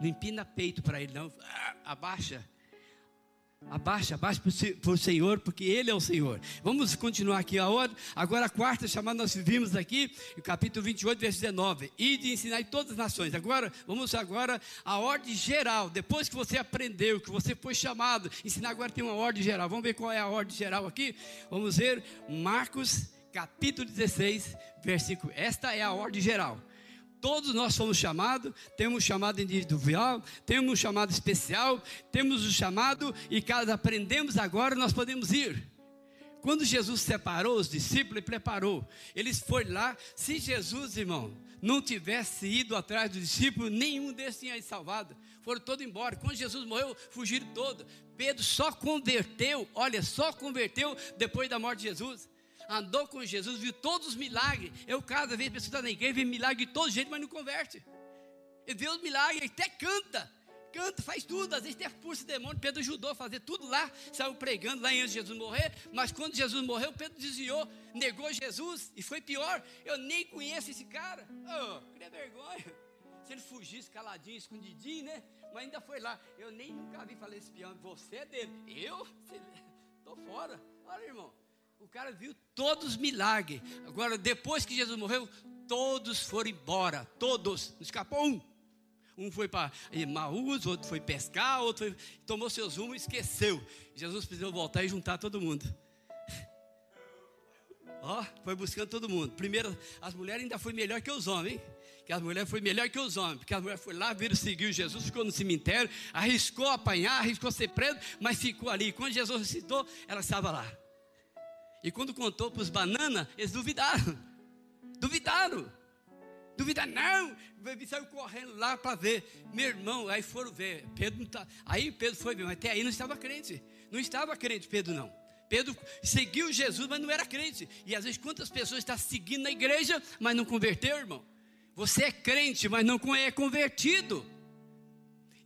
Não empina peito para Ele, não. Ah, abaixa. Abaixa, abaixa para o Senhor, porque Ele é o Senhor. Vamos continuar aqui a outra. Agora a quarta chamada nós vimos aqui, no capítulo 28, verso 19. E de ensinar em todas as nações. Agora, vamos agora a ordem geral. Depois que você aprendeu, que você foi chamado, ensinar agora tem uma ordem geral. Vamos ver qual é a ordem geral aqui? Vamos ver Marcos capítulo 16, versículo. Esta é a ordem geral. Todos nós somos chamados, temos chamado individual, temos chamado especial, temos um chamado e cada aprendemos agora, nós podemos ir. Quando Jesus separou os discípulos, ele preparou. Eles foram lá. Se Jesus, irmão, não tivesse ido atrás dos discípulos, nenhum desses tinha salvado. Foram todos embora. Quando Jesus morreu, fugiram todos. Pedro só converteu, olha, só converteu depois da morte de Jesus andou com Jesus, viu todos os milagres. Eu, cada vez, pessoa na igreja, vê milagre de todo jeito, mas não converte. Ele vê os milagres, ele até canta. Canta, faz tudo, às vezes até expulsa demônio. Pedro ajudou a fazer tudo lá, saiu pregando lá antes de Jesus morrer. Mas quando Jesus morreu, Pedro desviou, negou Jesus e foi pior. Eu nem conheço esse cara. Oh, que vergonha. Se ele fugisse caladinho, escondidinho, né? Mas ainda foi lá. Eu nem nunca vi falar esse peão. Você é dele. Eu? Estou fora. Olha, irmão. O cara viu todos os milagres. Agora, depois que Jesus morreu, todos foram embora. Todos. Não escapou um. Um foi para Maús, outro foi pescar, outro foi, tomou seus rumos e esqueceu. Jesus precisou voltar e juntar todo mundo. Ó, oh, foi buscando todo mundo. Primeiro, as mulheres ainda foi melhor que os homens, hein? Que as mulheres foi melhor que os homens, porque as mulheres foi lá, viram, seguiu Jesus, ficou no cemitério, arriscou apanhar, arriscou ser preso, mas ficou ali. Quando Jesus ressuscitou, ela estava lá. E quando contou para os bananas, eles duvidaram. Duvidaram. Duvidaram, não. Saiu correndo lá para ver. Meu irmão, aí foram ver. Pedro não tá, aí Pedro foi ver, mas até aí não estava crente. Não estava crente, Pedro não. Pedro seguiu Jesus, mas não era crente. E às vezes quantas pessoas estão seguindo na igreja, mas não converteu, irmão? Você é crente, mas não é convertido.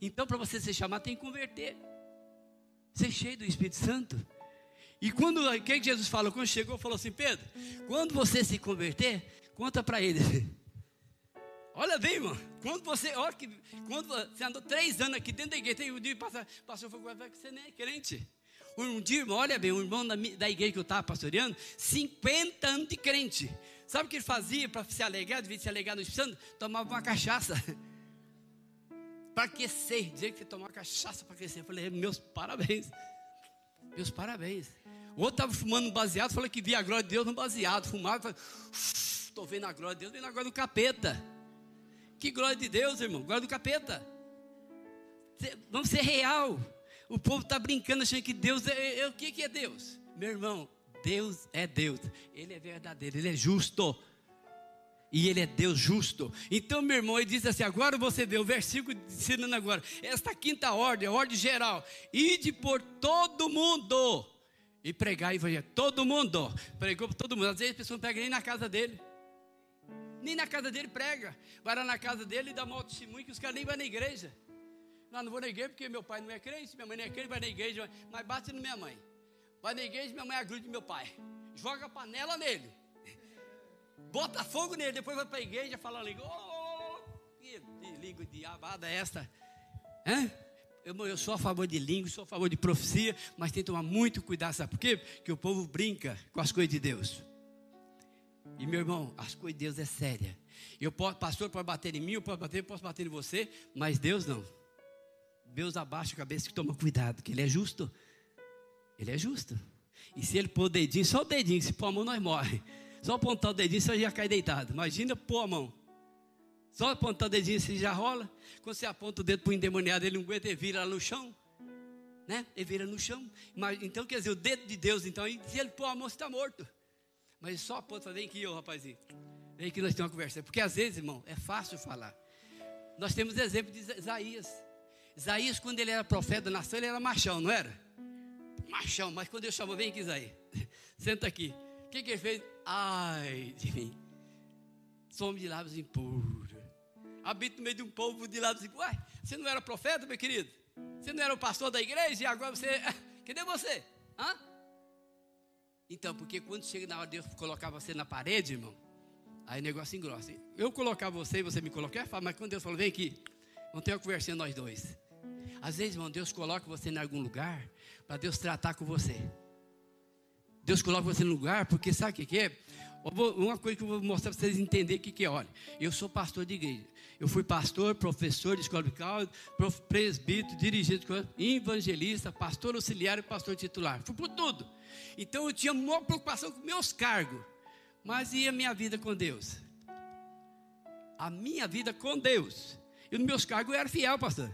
Então, para você ser chamado, tem que converter. Ser cheio do Espírito Santo. E quando, o que Jesus falou? Quando chegou, falou assim: Pedro, quando você se converter, conta para ele. (laughs) Olha bem, irmão. Quando você, olha que, quando você andou três anos aqui dentro da igreja, tem um dia passa, passou, foi que você nem é crente. Um dia, irmão, olha bem, um irmão da, da igreja que eu estava pastoreando, 50 anos de crente. Sabe o que ele fazia para se alegrar, devia se alegrar no Espírito Santo? Tomava uma cachaça. (laughs) para aquecer, dizer que tomava cachaça para aquecer. Eu falei, meus parabéns. Meus parabéns. O outro estava fumando um baseado, falou que via a glória de Deus no baseado. Fumava, estou vendo a glória de Deus, vendo a glória do capeta. Que glória de Deus, irmão, glória do capeta. Vamos ser real. O povo está brincando, achando que Deus é, é. O que, que é Deus? Meu irmão, Deus é Deus. Ele é verdadeiro, ele é justo. E ele é Deus justo. Então, meu irmão, ele diz assim: agora você vê o versículo ensinando agora. Esta quinta ordem, a ordem geral. Ide por todo mundo e pregar e evangelho. Todo mundo. Pregou por todo mundo. Às vezes a pessoa não prega nem na casa dele. Nem na casa dele prega. Vai lá na casa dele e dá mau testemunho que os caras nem vão na igreja. Não, não vou na igreja porque meu pai não é crente, minha mãe não é crente, vai na igreja, mas bate na minha mãe. Vai na igreja, minha mãe agrude meu pai. Joga a panela nele. Bota fogo nele, depois vai para a igreja fala língua. Oh, que língua diabada é esta? Hã? Eu, eu sou a favor de língua, sou a favor de profecia, mas tem que tomar muito cuidado, sabe por quê? Porque o povo brinca com as coisas de Deus. E meu irmão, as coisas de Deus é séria. Eu posso, pastor pode bater em mim, eu posso bater, eu posso bater em você, mas Deus não. Deus abaixa a cabeça e toma cuidado, que Ele é justo. Ele é justo. E se Ele pôr o dedinho, só o dedinho, se pôr a mão, nós morre. Só apontar o dedinho, você já cai deitado. Imagina pôr a mão. Só apontar o dedinho, você já rola. Quando você aponta o dedo para o endemoniado, ele não aguenta, ele vira no chão. Né? Ele vira no chão. Mas, então, quer dizer, o dedo de Deus, então, se ele pôr a mão, você está morto. Mas só aponta, vem aqui, ô rapazinho. Vem aqui, nós temos uma conversa. Porque às vezes, irmão, é fácil falar. Nós temos exemplo de Isaías. Isaías, quando ele era profeta da nação, ele era machão, não era? Machão, mas quando eu chamo, vem aqui, Isaías. (laughs) Senta aqui. O que, que ele fez? Ai de mim. Somos de lábios impuros. Habito no meio de um povo de lábios impuros. Uai, você não era profeta, meu querido? Você não era o pastor da igreja e agora você. (laughs) Cadê você? Hã? Então, porque quando chega na hora de Deus colocar você na parede, irmão, aí o negócio engrossa. Eu colocar você e você me colocar, mas quando Deus falou, vem aqui, vamos ter uma conversinha nós dois. Às vezes, irmão, Deus coloca você em algum lugar para Deus tratar com você. Deus coloca você no lugar, porque sabe o que, é? Uma coisa que eu vou mostrar para vocês entenderem o que, que é. Olha, eu sou pastor de igreja. Eu fui pastor, professor de escola bical, presbítero, dirigente, evangelista, pastor auxiliar e pastor titular. Fui por tudo. Então eu tinha maior preocupação com meus cargos. Mas e a minha vida com Deus? A minha vida com Deus. E nos meus cargos eu era fiel, pastor.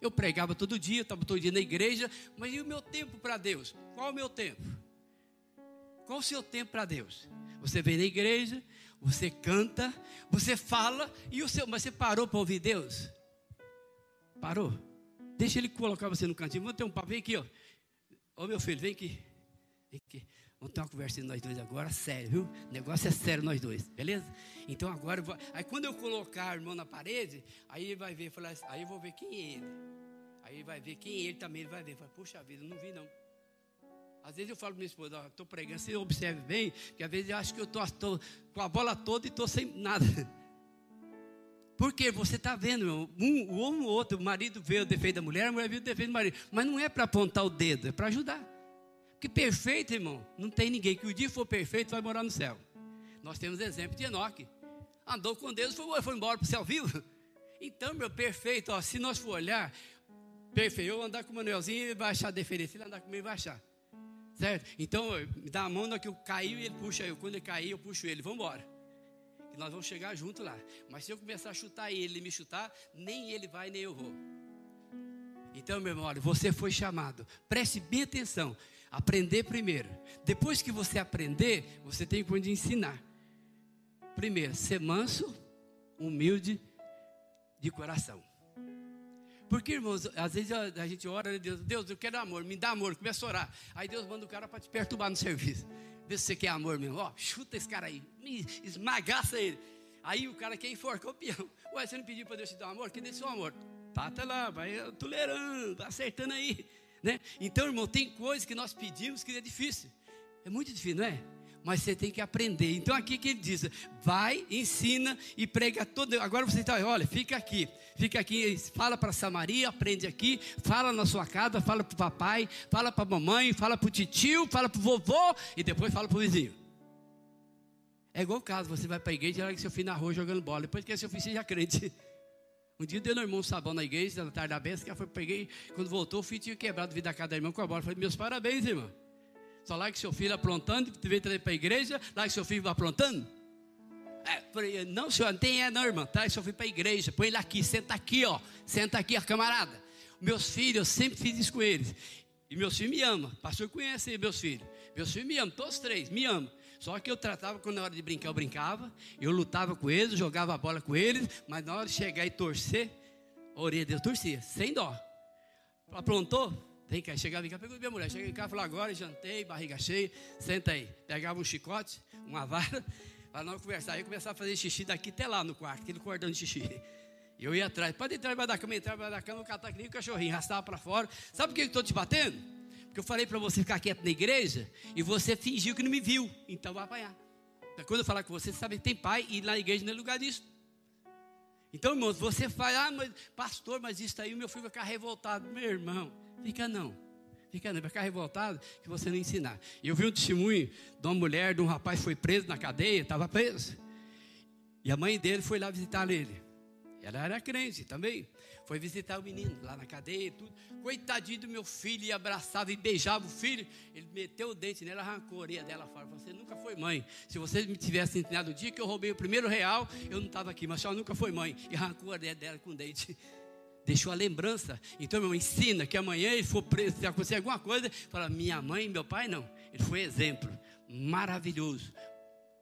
Eu pregava todo dia, estava todo dia na igreja, mas e o meu tempo para Deus? Qual o meu tempo? Qual o seu tempo para Deus? Você vem na igreja, você canta, você fala, e o seu, mas você parou para ouvir Deus? Parou? Deixa ele colocar você no cantinho. Vamos ter um papo. Vem aqui, ó. Ô meu filho, vem aqui. Vem aqui. Vamos ter uma conversa nós dois agora, sério, viu? O negócio é sério nós dois, beleza? Então agora, vou, aí quando eu colocar a irmão na parede, aí ele vai ver, falar, aí eu vou ver quem é ele. Aí ele vai ver quem é ele também, ele vai ver. Fala, Puxa vida, não vi não. Às vezes eu falo para minha esposa, estou pregando, você observe bem, que às vezes eu acho que eu estou com a bola toda e estou sem nada. (laughs) Porque você está vendo, um, um ou outro, o marido vê o defeito da mulher, a mulher vê o defeito do marido. Mas não é para apontar o dedo, é para ajudar. Porque perfeito, irmão, não tem ninguém. Que o dia for perfeito vai morar no céu. Nós temos exemplo de Enoque. Andou com Deus, foi, foi embora para o céu vivo. (laughs) Então, meu perfeito, ó, se nós for olhar, perfeito, eu andar com o Manuelzinho, ele vai achar diferença. Se ele andar comigo, ele vai achar. Certo? Então, me dá a mão na que eu caio e ele puxa eu. Quando ele cair, eu puxo ele. Vamos embora. E nós vamos chegar junto lá. Mas se eu começar a chutar ele, ele me chutar, nem ele vai, nem eu vou. Então, meu irmão, olha, você foi chamado. Preste bem atenção. Aprender primeiro. Depois que você aprender, você tem que ensinar. Primeiro, ser manso, humilde de coração. Porque, irmãos, às vezes a, gente ora, Deus, Deus, eu quero amor, me dá amor, começa a orar. Aí Deus manda o cara para te perturbar no serviço. Vê se você quer amor mesmo. Ó, chuta esse cara aí, esmagaça ele. Aí o cara quer enforcar o. Ué, você não pediu para Deus te dar amor? Que dê seu amor. Tá, tá lá, vai tolerando, acertando aí. Né? Então, irmão, tem coisas que nós pedimos que é difícil. É muito difícil, não é? Mas você tem que aprender. Então aqui que ele diz: vai, ensina e prega todo. Agora você está, olha, fica aqui, fica aqui, fala para Samaria, aprende aqui, fala na sua casa, fala para o papai, fala para a mamãe, fala para o tio, fala para o vovô e depois fala para o vizinho. É igual o caso, você vai para a igreja e que seu filho na rua jogando bola, depois que seu filho seja crente. Um dia deu no irmão um sabão na igreja, na tarde da benção, que foi peguei, quando voltou, o filho tinha quebrado o vidro da casa da irmã com a bola. Falei, meus parabéns, irmão. Só lá que seu filho aprontando, veio trazer para a igreja, lá que seu filho vai aprontando. É, falei, não, senhor, não tem é não, irmão. Traz seu filho para a igreja, põe ele aqui, senta aqui, ó. Senta aqui, ó, camarada. Meus filhos, eu sempre fiz isso com eles. E meus filhos me amam. Pastor conhece meus filhos. Meus filhos me amam, todos três, me amam. Só que eu tratava, quando na hora de brincar, eu brincava. Eu lutava com eles, jogava a bola com eles. Mas na hora de chegar e torcer, a orelha deles torcia, sem dó. Aprontou? Vem cá, chegava em casa, pegou minha mulher. Cheguei em casa e falou: agora jantei, barriga cheia, senta aí. Pegava um chicote, uma vara, (laughs) para nós conversar. Aí eu começava a fazer xixi daqui até lá no quarto, aquele cordão de xixi. Eu ia atrás, pode entrar embaixo da cama, entrar embaixo da cama, catar que nem o cachorrinho, arrastava para fora. Sabe por que eu estou te batendo? Porque eu falei para você ficar quieto na igreja e você fingiu que não me viu, então vai apanhar. Quando eu falar com você, você sabe que tem pai e na igreja não é lugar disso. Então, irmãos, você fala, ah, mas pastor, mas isso aí o meu filho vai ficar revoltado. Meu irmão, fica não. Fica não, vai ficar revoltado que você não ensinar. Eu vi um testemunho de uma mulher, de um rapaz que foi preso na cadeia, estava preso. E a mãe dele foi lá visitar ele. Ela era crente também. Foi visitar o menino lá na cadeia e tudo. Coitadinho do meu filho, e abraçava e beijava o filho. Ele meteu o dente nela, arrancou a orelha dela fora. Você nunca foi mãe. Se você me tivesse ensinado o dia que eu roubei o primeiro real, eu não estava aqui, mas ela nunca foi mãe. E arrancou a orelha dela com o dente. Deixou a lembrança. Então, meu irmão, ensina que amanhã ele for preso, se acontecer alguma coisa, fala: minha mãe meu pai não. Ele foi exemplo. Maravilhoso.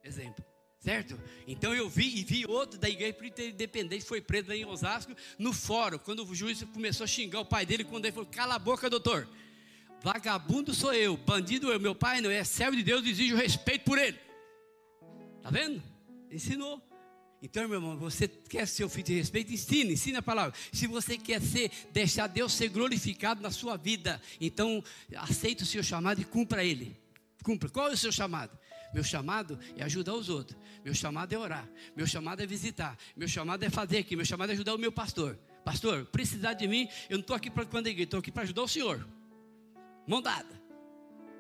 Exemplo. Certo? Então eu vi e vi outro da igreja independente, foi preso em Osasco, no fórum, quando o juiz começou a xingar o pai dele, quando ele falou: Cala a boca, doutor. Vagabundo sou eu, bandido eu, meu pai não é servo de Deus, exige o respeito por ele. Tá vendo? Ensinou. Então, meu irmão, você quer ser o filho de respeito? Ensine, ensine a palavra. Se você quer ser, deixar Deus ser glorificado na sua vida, então aceite o seu chamado e cumpra ele. Cumpra. Qual é o seu chamado? Meu chamado é ajudar os outros. Meu chamado é orar. Meu chamado é visitar. Meu chamado é fazer aqui. Meu chamado é ajudar o meu pastor. Pastor, precisar de mim, eu não estou aqui para quando a igreja, estou aqui para ajudar o senhor. Mão dada.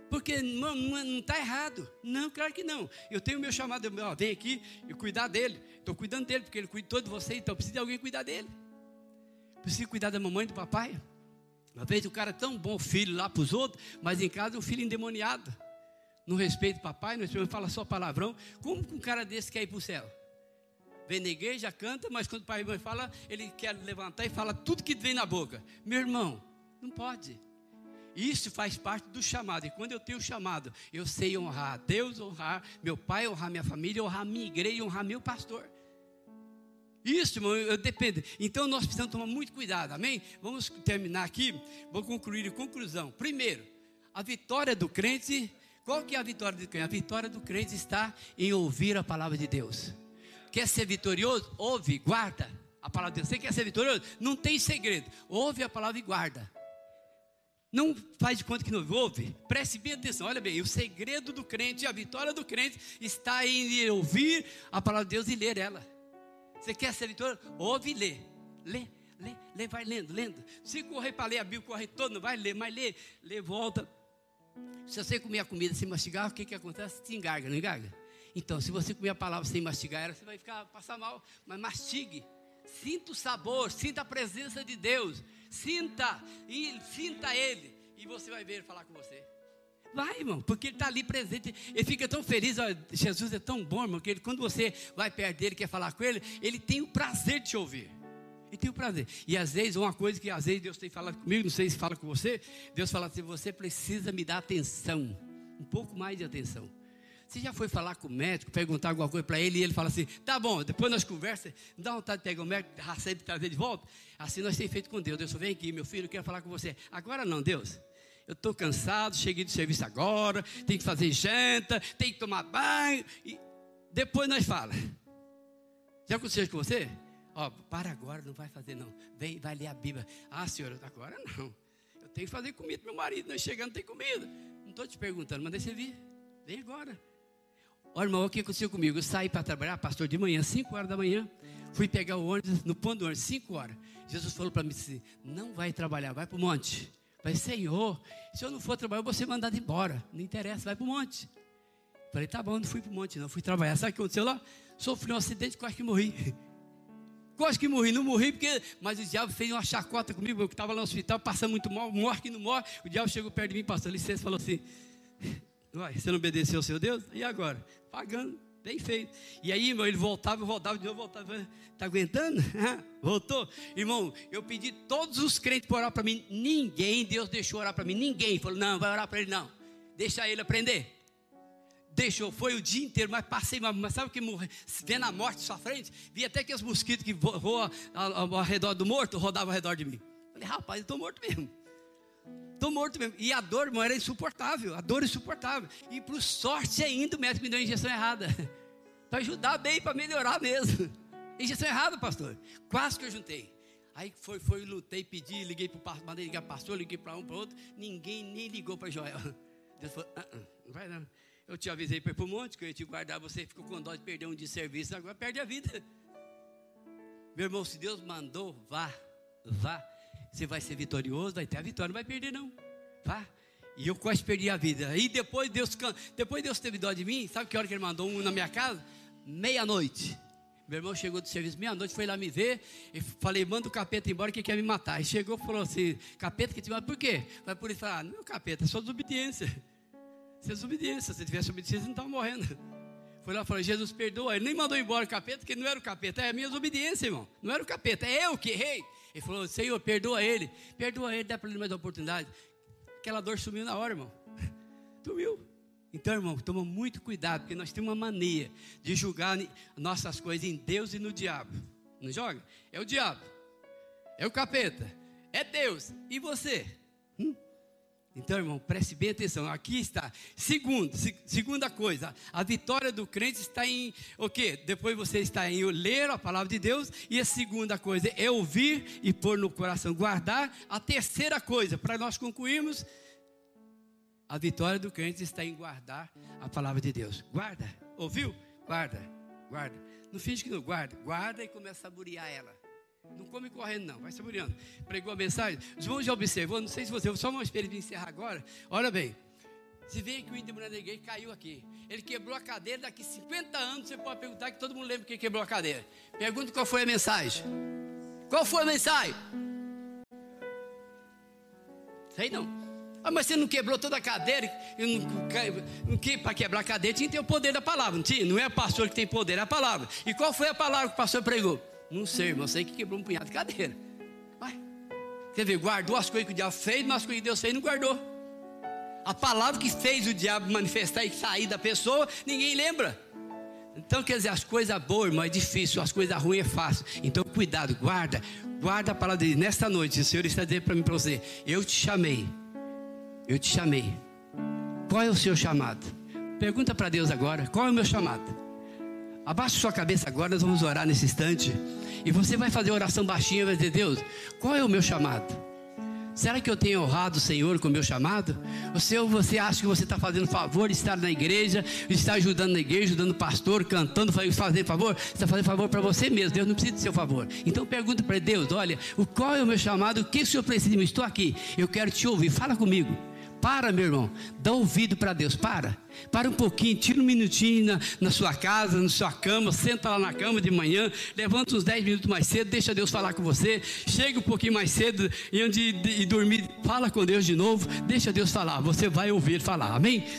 Porque não está errado. Não, claro que não. Eu tenho o meu chamado, eu, ó, vem aqui e cuidar dele. Estou cuidando dele, porque ele cuida todo de você, então precisa de alguém cuidar dele. Precisa cuidar da mamãe e do papai. Uma vez o cara é tão bom filho lá para os outros, mas em casa é um filho endemoniado não respeita o papai, não respeita, fala só palavrão. Como que um cara desse quer ir para o céu? Vem na igreja, canta, mas quando o pai e mãe fala, ele quer levantar e fala tudo que vem na boca. Meu irmão, não pode. Isso faz parte do chamado. E quando eu tenho chamado, eu sei honrar Deus, honrar meu pai, honrar minha família, honrar minha igreja, honrar meu pastor. Isso, irmão, eu dependo. Então nós precisamos tomar muito cuidado, amém? Vamos terminar aqui, vou concluir em conclusão. Primeiro, a vitória do crente qual que é a vitória do crente? A vitória do crente está em ouvir a palavra de Deus. Quer ser vitorioso? Ouve, guarda a palavra de Deus. Você quer ser vitorioso? Não tem segredo. Ouve a palavra e guarda. Não faz de conta que não ouve. Preste bem atenção. Olha bem, o segredo do crente, a vitória do crente está em ouvir a palavra de Deus e ler ela. Você quer ser vitorioso? Ouve e lê. Lê, lê, lê, vai lendo, lendo. Se correr para ler a Bíblia, corre todo, não vai ler, mas lê, lê, volta se você comer a comida sem mastigar, o que, que acontece? Te engarga, não engarga? Então, se você comer a palavra sem mastigar, ela, você vai ficar, passar mal. Mas mastigue. Sinta o sabor, sinta a presença de Deus. Sinta, e sinta Ele. E você vai ver Ele falar com você. Vai, irmão, porque Ele está ali presente. Ele fica tão feliz. Ó, Jesus é tão bom, irmão, que ele, quando você vai perto dele, quer falar com Ele, Ele tem o prazer de te ouvir. E tem o prazer. E às vezes, uma coisa que às vezes Deus tem falado comigo, não sei se fala com você, Deus fala assim: você precisa me dar atenção, um pouco mais de atenção. Você já foi falar com o médico, perguntar alguma coisa para ele e ele fala assim: tá bom, depois nós conversamos, dá vontade de pegar o médico, receber e trazer de volta. Assim nós temos feito com Deus. Deus, vem aqui, meu filho, eu quero falar com você. Agora não, Deus. Eu estou cansado, cheguei do serviço agora, tem que fazer janta, tem que tomar banho. E depois nós fala. Já aconteceu com você? Ó, para agora, não vai fazer não. Vem, vai ler a Bíblia. Ah, senhora, agora não. Eu tenho que fazer comida para meu marido, nós chegando tem comida. Não estou te perguntando, mas deixa vir. Vem agora. Olha, irmão, o que aconteceu comigo? Eu saí para trabalhar, pastor, de manhã, 5 horas da manhã. Fui pegar o ônibus no ponto do ônibus, 5 horas. Jesus falou para mim assim: não vai trabalhar, vai para o monte. Falei, Senhor, se eu não for trabalhar, eu vou ser mandado embora. Não interessa, vai para o monte. Falei, tá bom, não fui para o monte, não. Fui trabalhar. Sabe o que aconteceu lá? Sofri um acidente, quase que morri. (laughs) Quase que morri, não morri porque, mas o diabo fez uma chacota comigo, eu estava lá no hospital, passando muito mal, morre que não morre. O diabo chegou perto de mim, passou licença, falou assim: Uai, você não obedeceu ao seu Deus? E agora? Pagando, bem feito. E aí, irmão, ele voltava, voltava de novo, voltava. Está aguentando? (laughs) Voltou? Irmão, eu pedi todos os crentes para orar para mim. Ninguém, Deus deixou orar para mim. Ninguém falou, não, vai orar para ele, não. Deixa ele aprender. Deixou, foi o dia inteiro, mas passei, mas sabe o que morre? Vendo a morte sua frente, vi até que os mosquitos que voam ao, ao redor do morto rodavam ao redor de mim. Falei, rapaz, eu estou morto mesmo. Estou morto mesmo. E a dor, irmão, era insuportável. A dor insuportável. E por sorte ainda o médico me deu a injeção errada. (laughs) para ajudar bem, para melhorar mesmo. (laughs) Injeção errada, pastor. Quase que eu juntei. Aí foi, foi, lutei, pedi, liguei para o pastor, mandei ligar para o pastor, liguei para um, para outro. Ninguém nem ligou para Joel. (laughs) Deus falou, ah, ah, não vai não. Eu te avisei para ir para o monte, que eu ia te guardar, você ficou com dó de perder um de serviço, agora perde a vida. Meu irmão, se Deus mandou, vá, vá. Você vai ser vitorioso, vai ter a vitória, não vai perder não. Vá. E eu quase perdi a vida. Aí depois Deus, depois Deus teve dó de mim, sabe que hora que ele mandou um na minha casa? Meia-noite. Meu irmão chegou do serviço meia-noite, foi lá me ver. E falei, manda o capeta embora que quer me matar. E chegou e falou assim: capeta que te mata, por quê? Vai por isso ah, não, capeta, é só desobediência. Isso é desobediência. Se tivesse obediência, não estava morrendo. Foi lá e falou: Jesus perdoa. Ele nem mandou embora o capeta, porque não era o capeta, é a minha desobediência, irmão. Não era o capeta, é eu que errei. Ele falou: Senhor, perdoa ele. Perdoa ele, dá para ele mais uma oportunidade. Aquela dor sumiu na hora, irmão. (laughs) Sumiu. Então, irmão, toma muito cuidado, porque nós temos uma mania de julgar nossas coisas em Deus e no diabo. Não joga? É o diabo, é o capeta, é Deus. E você? Então, irmão, preste bem atenção. Aqui está. Segundo, segunda coisa, a vitória do crente está em o quê? Depois você está em ler a palavra de Deus. E a segunda coisa é ouvir e pôr no coração, guardar. A terceira coisa, para nós concluirmos, a vitória do crente está em guardar a palavra de Deus. Guarda, ouviu? Guarda, guarda. Não finge que não guarda, guarda e começa a saborear ela. Não come correndo, não, vai saboreando. Pregou a mensagem. Irmãos já observou, não sei se você, só uma experiência de encerrar agora. Olha bem, se vê que o índio Gay caiu aqui. Ele quebrou a cadeira, daqui 50 anos você pode perguntar que todo mundo lembra que quebrou a cadeira. Pergunta qual foi a mensagem. Qual foi a mensagem? Sei não. Ah, mas você não quebrou toda a cadeira? Para quebrar a cadeira tinha que ter o poder da palavra, não tinha? Não é o pastor que tem poder, é a palavra. E qual foi a palavra que o pastor pregou? Não sei, irmão, sei que quebrou um punhado de cadeira. Vai. Ver, guardou as coisas que o diabo fez, mas as coisas que Deus fez não guardou. A palavra que fez o diabo manifestar e sair da pessoa, ninguém lembra. Então, quer dizer, as coisas boas, irmão, é difícil, as coisas ruins é fácil. Então, cuidado, guarda, guarda a palavra dele. Nesta noite, o Senhor está dizendo para mim, para você: Eu te chamei eu te chamei. Qual é o seu chamado? Pergunta para Deus agora: qual é o meu chamado? Abaixe sua cabeça agora, nós vamos orar nesse instante. E você vai fazer oração baixinha vai dizer: Deus, qual é o meu chamado? Será que eu tenho honrado o Senhor com o meu chamado? Ou se você acha que você está fazendo favor de estar na igreja, estar ajudando na igreja, ajudando o pastor, cantando, fazendo favor? Você está fazendo favor para você mesmo. Deus não precisa do seu favor. Então pergunta para Deus: olha, qual é o meu chamado? O que o Senhor precisa de mim? Estou aqui. Eu quero te ouvir. Fala comigo. Para, meu irmão, dá ouvido para Deus, para. Para um pouquinho, tira um minutinho na, na, sua casa, na sua cama, senta lá na cama de manhã, levanta uns 10 minutos mais cedo, deixa Deus falar com você, chega um pouquinho mais cedo e antes de, dormir, fala com Deus de novo, deixa Deus falar, você vai ouvir falar, amém?